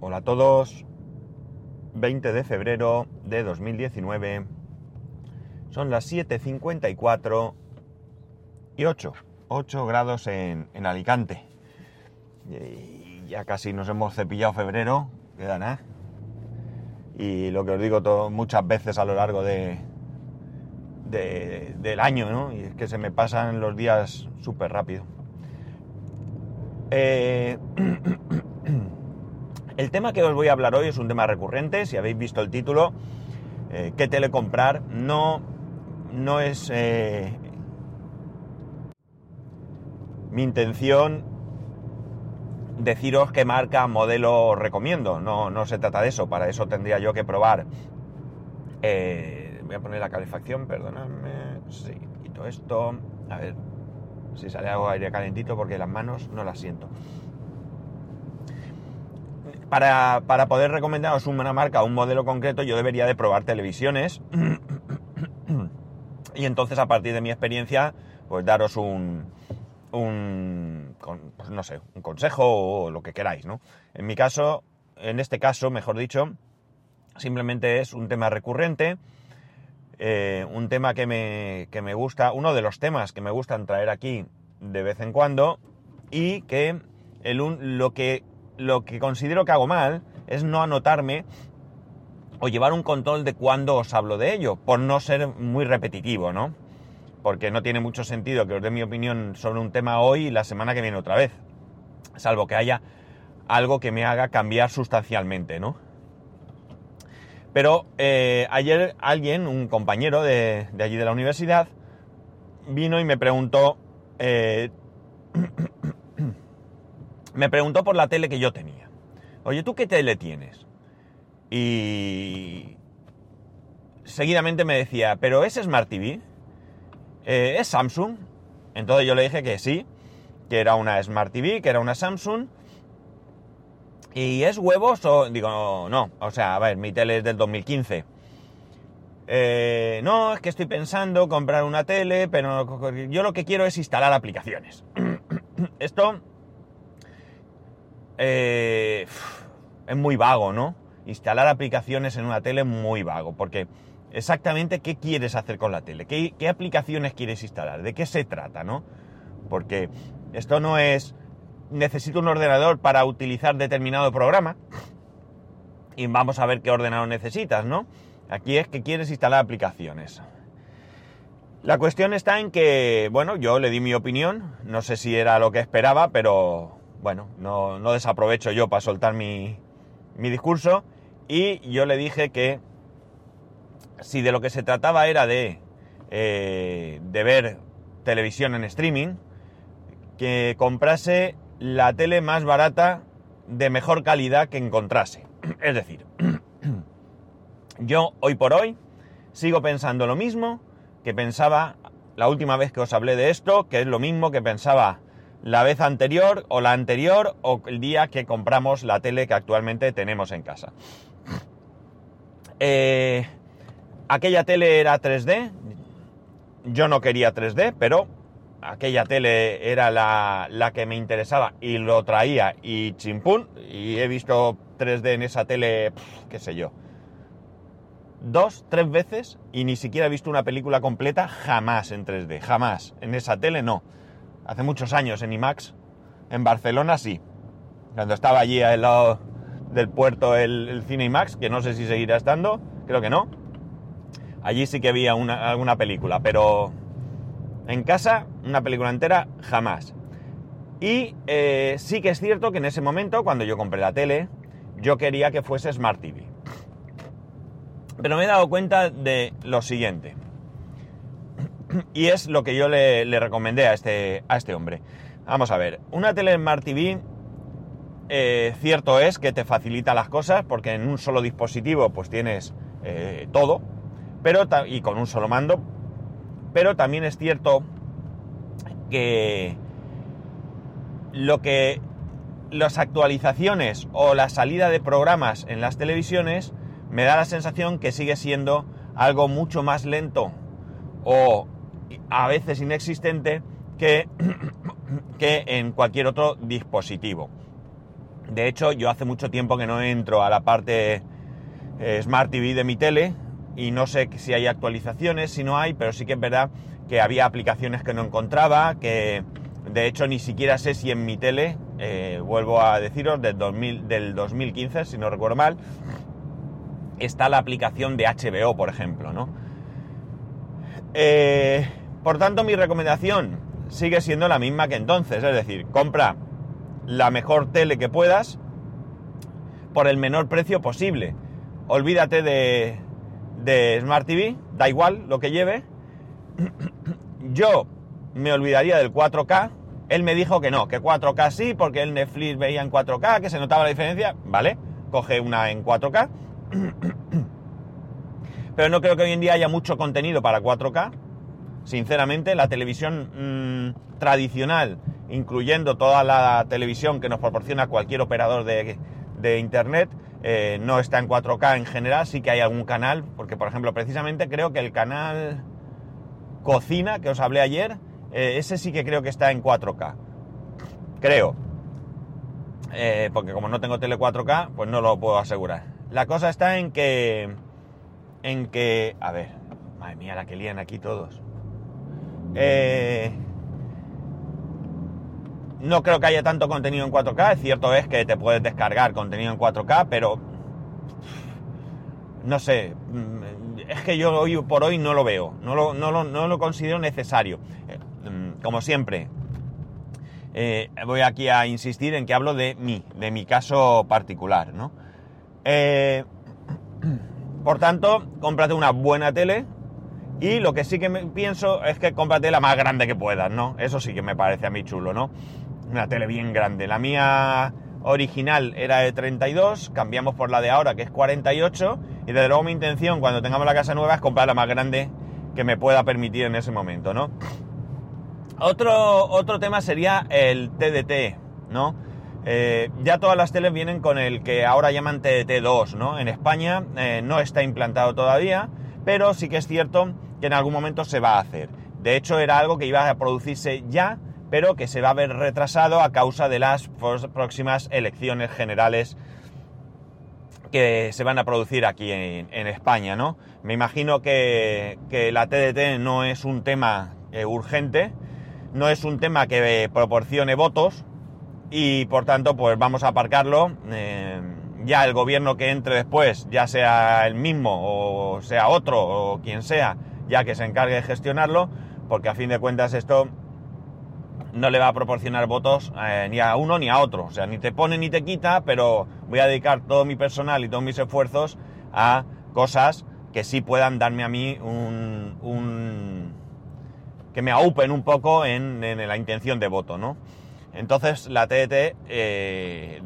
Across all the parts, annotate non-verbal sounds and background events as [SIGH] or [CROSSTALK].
Hola a todos. 20 de febrero de 2019. Son las 7.54 y 8. 8 grados en, en Alicante. Y ya casi nos hemos cepillado febrero. Queda nada. Y lo que os digo todo, muchas veces a lo largo de, de- del año, ¿no? Y es que se me pasan los días súper rápido. Eh, [CLEARS THROAT] el tema que os voy a hablar hoy es un tema recurrente, si habéis visto el título, eh, ¿qué tele comprar? No, no es eh, mi intención deciros qué marca, modelo os recomiendo, no, no se trata de eso, para eso tendría yo que probar. eh, voy a poner la calefacción, perdonadme, sí, quito esto, a ver si sale algo aire calentito porque las manos no las siento. Para, para poder recomendaros una marca un modelo concreto, yo debería de probar televisiones. y entonces, a partir de mi experiencia, pues daros un, un pues no sé, un consejo o lo que queráis, ¿no? En mi caso, en este caso, mejor dicho, simplemente es un tema recurrente, eh, un tema que me, que me gusta, uno de los temas que me gustan traer aquí de vez en cuando y que el lo que lo que considero que hago mal es no anotarme o llevar un control de cuándo os hablo de ello, por no ser muy repetitivo, ¿no? Porque no tiene mucho sentido que os dé mi opinión sobre un tema hoy y la semana que viene otra vez, salvo que haya algo que me haga cambiar sustancialmente, ¿no? Pero eh, ayer alguien, un compañero de, allí de la universidad, vino y me preguntó, eh, [CLEARS THROAT] me preguntó por la tele que yo tenía. Oye, ¿tú qué tele tienes? Y seguidamente me decía, ¿pero es Smart TV? Eh, ¿Es Samsung? Entonces yo le dije que sí, que era una Smart TV, que era una Samsung. ¿Y es huevos o...? Digo, no, o sea, a ver, mi tele es del 2015. Eh, no, es que estoy pensando comprar una tele, pero yo lo que quiero es instalar aplicaciones. [COUGHS] Esto eh, es muy vago, ¿no? Instalar aplicaciones en una tele es muy vago, porque exactamente qué quieres hacer con la tele, qué, qué aplicaciones quieres instalar, de qué se trata, ¿no? Porque esto no es necesito un ordenador para utilizar determinado programa y vamos a ver qué ordenador necesitas, ¿no? Aquí es que quieres instalar aplicaciones. La cuestión está en que, bueno, yo le di mi opinión, no sé si era lo que esperaba, pero bueno, no, no desaprovecho yo para soltar mi, mi discurso y yo le dije que si de lo que se trataba era de, eh, de ver televisión en streaming, que comprase la tele más barata de mejor calidad que encontrase. [CLEARS THROAT] Es decir, [CLEARS THROAT] yo hoy por hoy sigo pensando lo mismo que pensaba la última vez que os hablé de esto, que es lo mismo que pensaba la vez anterior o la anterior o el día que compramos la tele que actualmente tenemos en casa. Eh, aquella tele era 3D, yo no quería 3D, pero aquella tele era la, la que me interesaba y lo traía y chimpún, y he visto 3D en esa tele, qué sé yo, dos, tres veces y ni siquiera he visto una película completa jamás en 3D, jamás. En esa tele no. Hace muchos años en IMAX, en Barcelona sí. Cuando estaba allí al lado del puerto el, cine IMAX, que no sé si seguirá estando, creo que no. Allí sí que había una, alguna película, pero en casa, una película entera, jamás. Y eh, sí que es cierto que en ese momento, cuando yo compré la tele, yo quería que fuese Smart TV. Pero me he dado cuenta de lo siguiente. [CLEARS THROAT] Y es lo que yo le, recomendé a este, a este hombre. Vamos a ver, una tele Smart TV, eh, cierto es que te facilita las cosas porque en un solo dispositivo pues tienes eh, todo, pero y con un solo mando, pero también es cierto que lo que las actualizaciones o la salida de programas en las televisiones me da la sensación que sigue siendo algo mucho más lento o a veces inexistente que, [COUGHS] que en cualquier otro dispositivo. De hecho, yo hace mucho tiempo que no entro a la parte eh, Smart TV de mi tele y no sé si hay actualizaciones, si no hay, pero sí que es verdad que había aplicaciones que no encontraba, que de hecho ni siquiera sé si en mi tele, eh, vuelvo a deciros, del, 2000, del 2015, si no recuerdo mal, está la aplicación de HBO, por ejemplo, ¿no? Eh, por tanto, mi recomendación sigue siendo la misma que entonces, es decir, compra la mejor tele que puedas por el menor precio posible. Olvídate de, de Smart TV, da igual lo que lleve. [CLEARS THROAT] Yo me olvidaría del 4K. Él me dijo que no, que 4K sí, porque el Netflix veía en 4K, que se notaba la diferencia. Vale, coge una en 4K. [CLEARS THROAT] Pero no creo que hoy en día haya mucho contenido para 4K. Sinceramente, la televisión mmm, tradicional, incluyendo toda la televisión que nos proporciona cualquier operador de, de Internet, eh, no está en 4K en general, sí que hay algún canal, porque por ejemplo, precisamente creo que el canal Cocina, que os hablé ayer, eh, ese sí que creo que está en 4K. Creo. Eh, porque como no tengo tele 4K, pues no lo puedo asegurar. La cosa está en que... En que... A ver, madre mía, la que lían aquí todos. Eh, no creo que haya tanto contenido en 4K. Es cierto es que te puedes descargar contenido en 4K, pero no sé. Es que yo hoy por hoy no lo veo. No lo, no lo, no lo considero necesario. Como siempre, eh, voy aquí a insistir en que hablo de mí, de mi caso particular, ¿no? Eh, [CLEARS THROAT] por tanto, cómprate una buena tele, y lo que sí que me pienso es que cómprate la más grande que puedas, ¿no? Eso sí que me parece a mí chulo, ¿no? Una tele bien grande. La mía original era de 32, cambiamos por la de ahora que es 48 y desde luego mi intención cuando tengamos la casa nueva es comprar la más grande que me pueda permitir en ese momento, ¿no? Otro, otro tema sería el TDT, ¿no? Eh, ya todas las teles vienen con el que ahora llaman TDT2, ¿no? En España eh, no está implantado todavía, pero sí que es cierto que en algún momento se va a hacer. De hecho, era algo que iba a producirse ya, pero que se va a ver retrasado a causa de las próximas elecciones generales que se van a producir aquí en, España, ¿no? Me imagino que, la TDT no es un tema eh, urgente, no es un tema que proporcione votos y por tanto pues vamos a aparcarlo. Eh, ya el gobierno que entre después, ya sea el mismo o sea otro o quien sea, ya que se encargue de gestionarlo, porque a fin de cuentas esto no le va a proporcionar votos eh, ni a uno ni a otro. O sea, ni te pone ni te quita, pero voy a dedicar todo mi personal y todos mis esfuerzos a cosas que sí puedan darme a mí un... un que me aupen un poco en, la intención de voto, ¿no? Entonces la TDT 2 eh,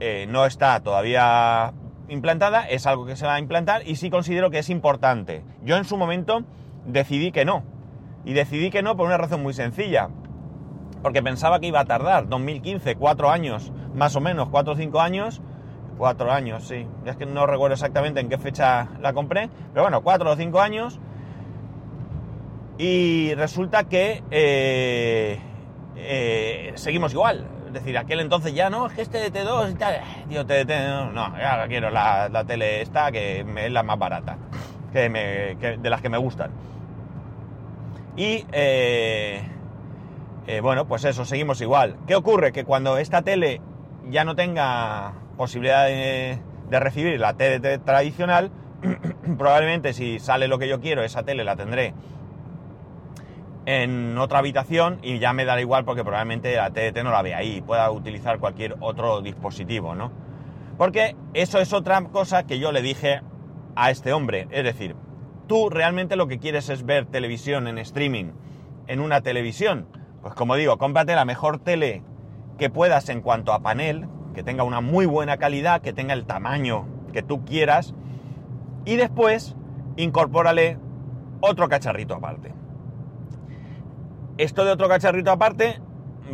eh, no está todavía implantada, es algo que se va a implantar y sí considero que es importante. Yo en su momento decidí que no. Y decidí que no por una razón muy sencilla. Porque pensaba que iba a tardar 2015, cuatro años, más o menos, cuatro o cinco años. Cuatro años, sí. Es que no recuerdo exactamente en qué fecha la compré. Pero bueno, cuatro o cinco años. Y resulta que eh, eh, seguimos igual es decir, aquel entonces ya no, es que este TDT2 y tal, tío, TDT, no, no, ya quiero la, la, tele esta que es la más barata, que me, que, de las que me gustan. Y eh, eh, bueno, pues eso, seguimos igual. ¿Qué ocurre? Que cuando esta tele ya no tenga posibilidad de, de recibir la TDT tradicional, [CLEARS THROAT] probablemente si sale lo que yo quiero, esa tele la tendré en otra habitación y ya me dará igual porque probablemente la TDT no la vea ahí, pueda utilizar cualquier otro dispositivo, ¿no? Porque eso es otra cosa que yo le dije a este hombre, es decir, tú realmente lo que quieres es ver televisión en streaming en una televisión, pues como digo, cómprate la mejor tele que puedas en cuanto a panel, que tenga una muy buena calidad, que tenga el tamaño que tú quieras y después incorpórale otro cacharrito aparte. Esto de otro cacharrito aparte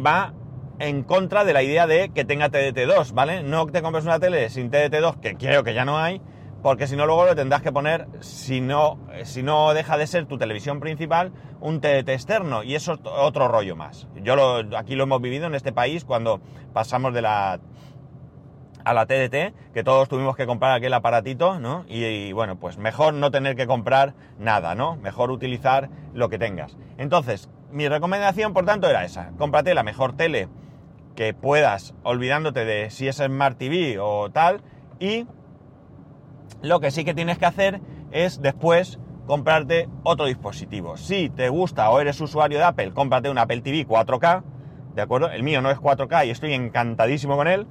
va en contra de la idea de que tenga TDT2, ¿vale? No te compres una tele sin TDT2, que creo que ya no hay, porque si no luego lo tendrás que poner, si no, si no deja de ser tu televisión principal, un TDT externo, y eso es otro rollo más. Yo aquí lo hemos vivido en este país cuando pasamos de la a la TDT, que todos tuvimos que comprar aquel aparatito, ¿no? Y, bueno, pues mejor no tener que comprar nada, ¿no? Mejor utilizar lo que tengas. Entonces, mi recomendación, por tanto, era esa. Cómprate la mejor tele que puedas, olvidándote de si es Smart TV o tal, y lo que sí que tienes que hacer es después comprarte otro dispositivo. Si te gusta o eres usuario de Apple, cómprate un Apple TV 4K, ¿de acuerdo? El mío no es 4K y estoy encantadísimo con él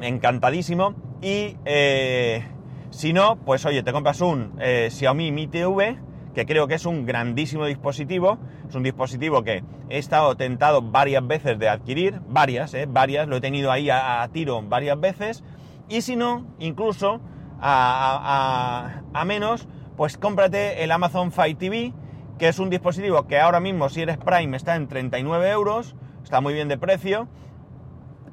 encantadísimo. Y eh, si no, pues oye, te compras un eh, Xiaomi Mi TV, que creo que es un grandísimo dispositivo. Es un dispositivo que he estado tentado varias veces de adquirir, varias, eh, varias, lo he tenido ahí a, tiro varias veces. Y si no, incluso a, a, menos, pues cómprate el Amazon Fire TV, que es un dispositivo que ahora mismo, si eres Prime, está en 39 euros, está muy bien de precio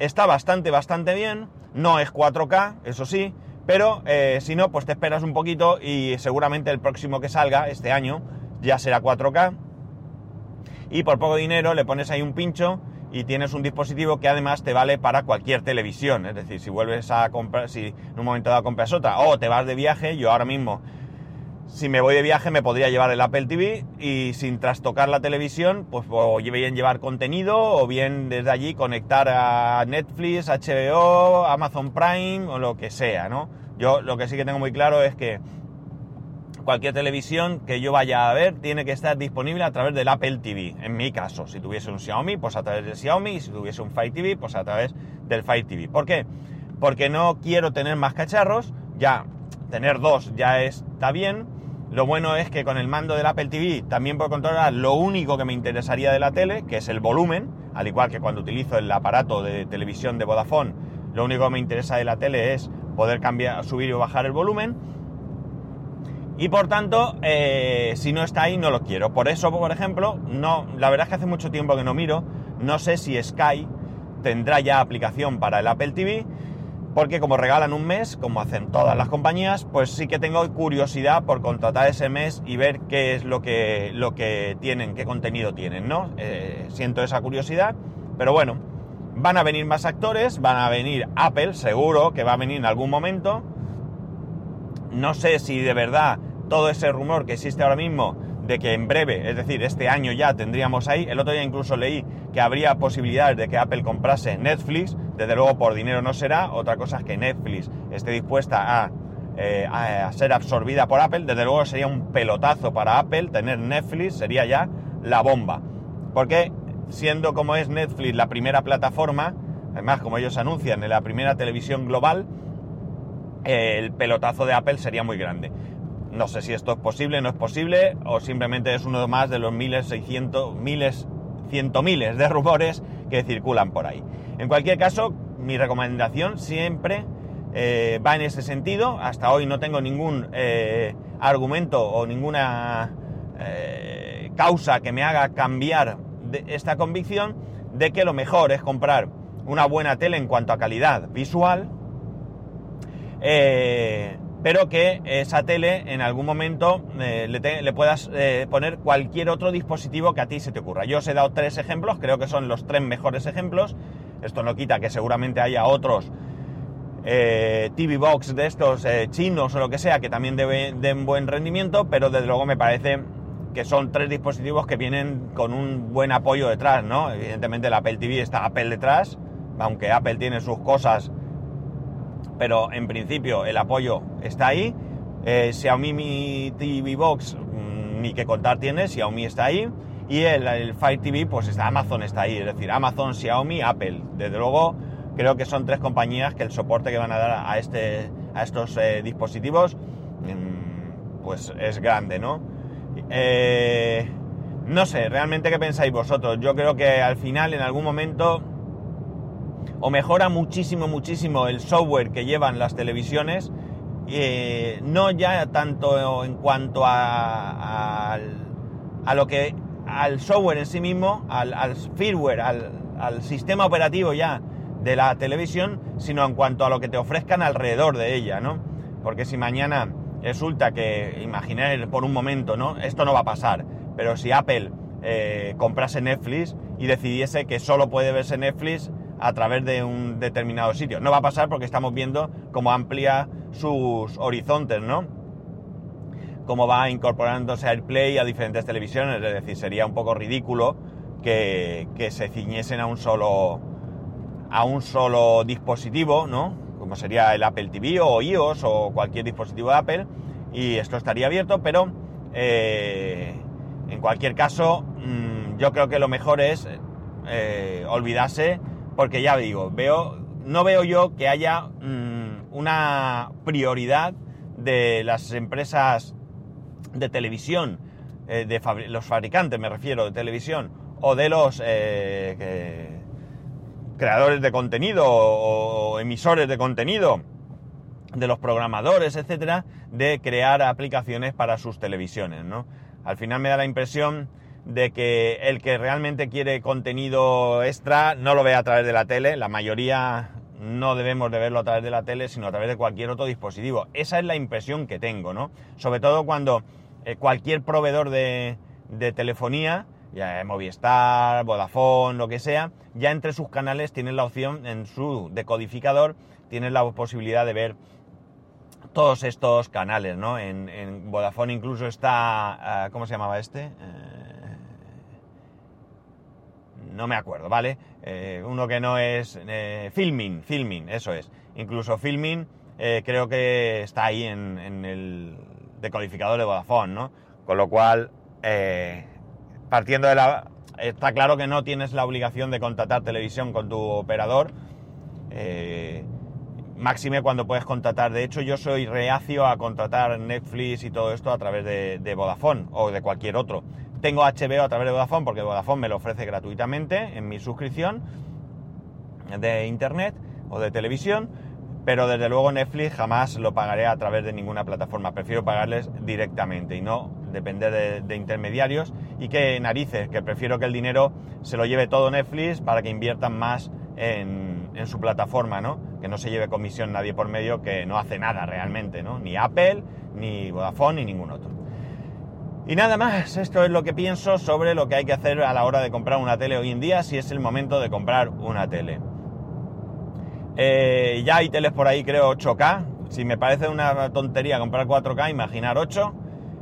está bastante, bastante bien. No es 4K, eso sí, pero eh, si no, pues te esperas un poquito y seguramente el próximo que salga este año ya será 4K. Y por poco dinero le pones ahí un pincho y tienes un dispositivo que además te vale para cualquier televisión. Es decir, si vuelves a comprar, si en un momento dado compras otra o te vas de viaje, yo ahora mismo si me voy de viaje me podría llevar el Apple TV y sin trastocar la televisión, pues o bien llevar contenido o bien desde allí conectar a Netflix, HBO, Amazon Prime o lo que sea, ¿no? Yo lo que sí que tengo muy claro es que cualquier televisión que yo vaya a ver tiene que estar disponible a través del Apple TV. En mi caso, si tuviese un Xiaomi, pues a través del Xiaomi, y si tuviese un Fire TV, pues a través del Fire TV. ¿Por qué? Porque no quiero tener más cacharros, ya tener dos ya está bien lo bueno es que con el mando del Apple TV también puedo controlar lo único que me interesaría de la tele, que es el volumen, al igual que cuando utilizo el aparato de televisión de Vodafone, lo único que me interesa de la tele es poder cambiar, subir o bajar el volumen. Y por tanto, eh, si no está ahí, no lo quiero. Por eso, por ejemplo, no, la verdad es que hace mucho tiempo que no miro. No sé si Sky tendrá ya aplicación para el Apple TV porque como regalan un mes, como hacen todas las compañías, pues sí que tengo curiosidad por contratar ese mes y ver qué es lo que, lo que tienen, qué contenido tienen, ¿no? Eh, siento esa curiosidad, pero bueno, van a venir más actores, van a venir Apple, seguro que va a venir en algún momento. No sé si de verdad todo ese rumor que existe ahora mismo de que en breve, es decir, este año ya tendríamos ahí, el otro día incluso leí que habría posibilidades de que Apple comprase Netflix, desde luego por dinero no será, otra cosa es que Netflix esté dispuesta eh, a, ser absorbida por Apple, desde luego sería un pelotazo para Apple tener Netflix, sería ya la bomba. Porque siendo como es Netflix la primera plataforma, además como ellos anuncian en la primera televisión global, el pelotazo de Apple sería muy grande. No sé si esto es posible, no es posible, o simplemente es uno más de los miles, seiscientos, miles, ciento miles de rumores que circulan por ahí. En cualquier caso, mi recomendación siempre eh, va en ese sentido. Hasta hoy no tengo ningún eh, argumento o ninguna eh, causa que me haga cambiar de esta convicción de que lo mejor es comprar una buena tele en cuanto a calidad visual pero que esa tele en algún momento eh, le, puedas poner cualquier otro dispositivo que a ti se te ocurra. Yo os he dado tres ejemplos, creo que son los tres mejores ejemplos. Esto no quita que seguramente haya otros eh, TV Box de estos chinos o lo que sea que también den buen rendimiento, pero desde luego me parece que son tres dispositivos que vienen con un buen apoyo detrás, ¿no? Evidentemente el Apple TV está Apple detrás, aunque Apple tiene sus cosas pero en principio el apoyo está ahí. Eh, Xiaomi Mi TV Box, mm, ni que contar tiene, Xiaomi está ahí. Y el, Fire TV, pues está Amazon está ahí, es decir, Amazon, Xiaomi, Apple. Desde luego, creo que son tres compañías que el soporte que van a dar a, este, a estos eh, dispositivos, mm, pues es grande, ¿no? Eh, no sé, realmente qué pensáis vosotros. Yo creo que al final, en algún momento, o mejora muchísimo, muchísimo el software que llevan las televisiones, eh, no ya tanto en cuanto a, a, lo que al software en sí mismo, al, firmware, al, sistema operativo ya de la televisión, sino en cuanto a lo que te ofrezcan alrededor de ella, ¿no? Porque si mañana resulta que, imaginar por un momento, ¿no? Esto no va a pasar, pero si Apple eh, comprase Netflix y decidiese que solo puede verse Netflix a través de un determinado sitio. No va a pasar porque estamos viendo cómo amplía sus horizontes, ¿no? Cómo va incorporándose AirPlay a diferentes televisiones, es decir, sería un poco ridículo que, se ciñesen a un solo a un solo dispositivo, ¿no? Como sería el Apple TV o iOS o cualquier dispositivo de Apple, y esto estaría abierto, pero eh, en cualquier caso, mm, yo creo que lo mejor es eh, olvidarse porque ya digo, veo, no veo yo que haya mm, una prioridad de las empresas de televisión, eh, de los fabricantes me refiero, de televisión, o de los eh, creadores de contenido o, emisores de contenido, de los programadores, etcétera, de crear aplicaciones para sus televisiones, ¿no? Al final me da la impresión de que el que realmente quiere contenido extra no lo ve a través de la tele, la mayoría no debemos de verlo a través de la tele, sino a través de cualquier otro dispositivo. Esa es la impresión que tengo, ¿no? Sobre todo cuando eh, cualquier proveedor de, telefonía, ya Movistar, Vodafone, lo que sea, ya entre sus canales tienen la opción, en su decodificador, tienen la posibilidad de ver todos estos canales, ¿no? En, Vodafone incluso está, ah, ¿cómo se llamaba este? Eh, no me acuerdo, ¿vale? Eh, uno que no es eh, Filming, Filming, eso es. Incluso Filming eh, creo que está ahí en, el decodificador de Vodafone, ¿no? Con lo cual, partiendo de la... Está claro que no tienes la obligación de contratar televisión con tu operador. máxime cuando puedes contratar. De hecho, yo soy reacio a contratar Netflix y todo esto a través de, de Vodafone o de cualquier otro. Tengo HBO a través de Vodafone porque Vodafone me lo ofrece gratuitamente en mi suscripción de internet o de televisión, pero desde luego Netflix jamás lo pagaré a través de ninguna plataforma. Prefiero pagarles directamente y no depender de, intermediarios y que narices, que prefiero que el dinero se lo lleve todo Netflix para que inviertan más en, en, su plataforma, ¿no? Que no se lleve comisión nadie por medio que no hace nada realmente, ¿no? Ni Apple, ni Vodafone, ni ningún otro. Y nada más, esto es lo que pienso sobre lo que hay que hacer a la hora de comprar una tele hoy en día, si es el momento de comprar una tele. Eh, ya hay teles por ahí, creo, 8K. Si me parece una tontería comprar 4K, imaginar 8.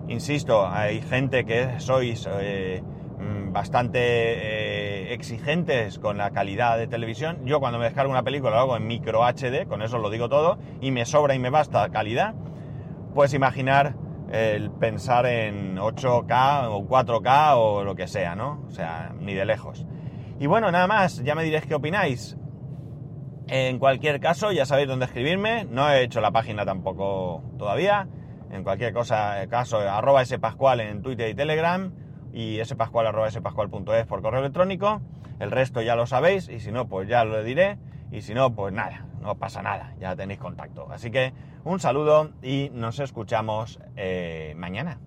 Insisto, hay gente que sois eh, mm, bastante eh, exigentes con la calidad de televisión. Yo cuando me descargo una película lo hago en micro HD, con eso lo digo todo, y me sobra y me basta calidad. Pues imaginar el pensar en 8K o 4K o lo que sea, ¿no? O sea, ni de lejos. Y bueno, nada más, ya me diréis qué opináis. En cualquier caso, ya sabéis dónde escribirme. No he hecho la página tampoco todavía. En cualquier cosa, caso, arroba spascual en Twitter y Telegram y spascual arroba spascual.es por correo electrónico. El resto ya lo sabéis y si no, pues ya lo diré. Y si no, pues nada, no pasa nada, ya tenéis contacto. Así que un saludo y nos escuchamos eh, mañana.